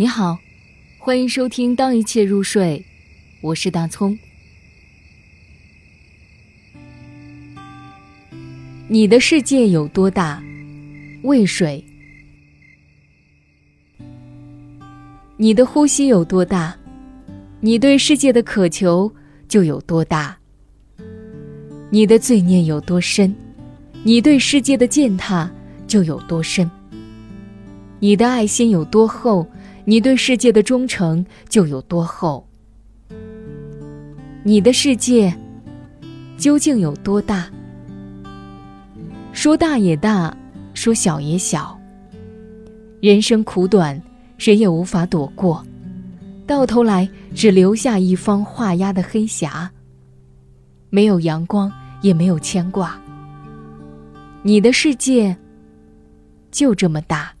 你好，欢迎收听《当一切入睡》，我是大葱。你的世界有多大？渭水。你的呼吸有多大？你对世界的渴求就有多大。你的罪孽有多深？你对世界的践踏就有多深。你的爱心有多厚？你对世界的忠诚就有多厚？你的世界究竟有多大？说大也大，说小也小。人生苦短，谁也无法躲过，到头来只留下一方画押的黑匣，没有阳光，也没有牵挂。你的世界就这么大。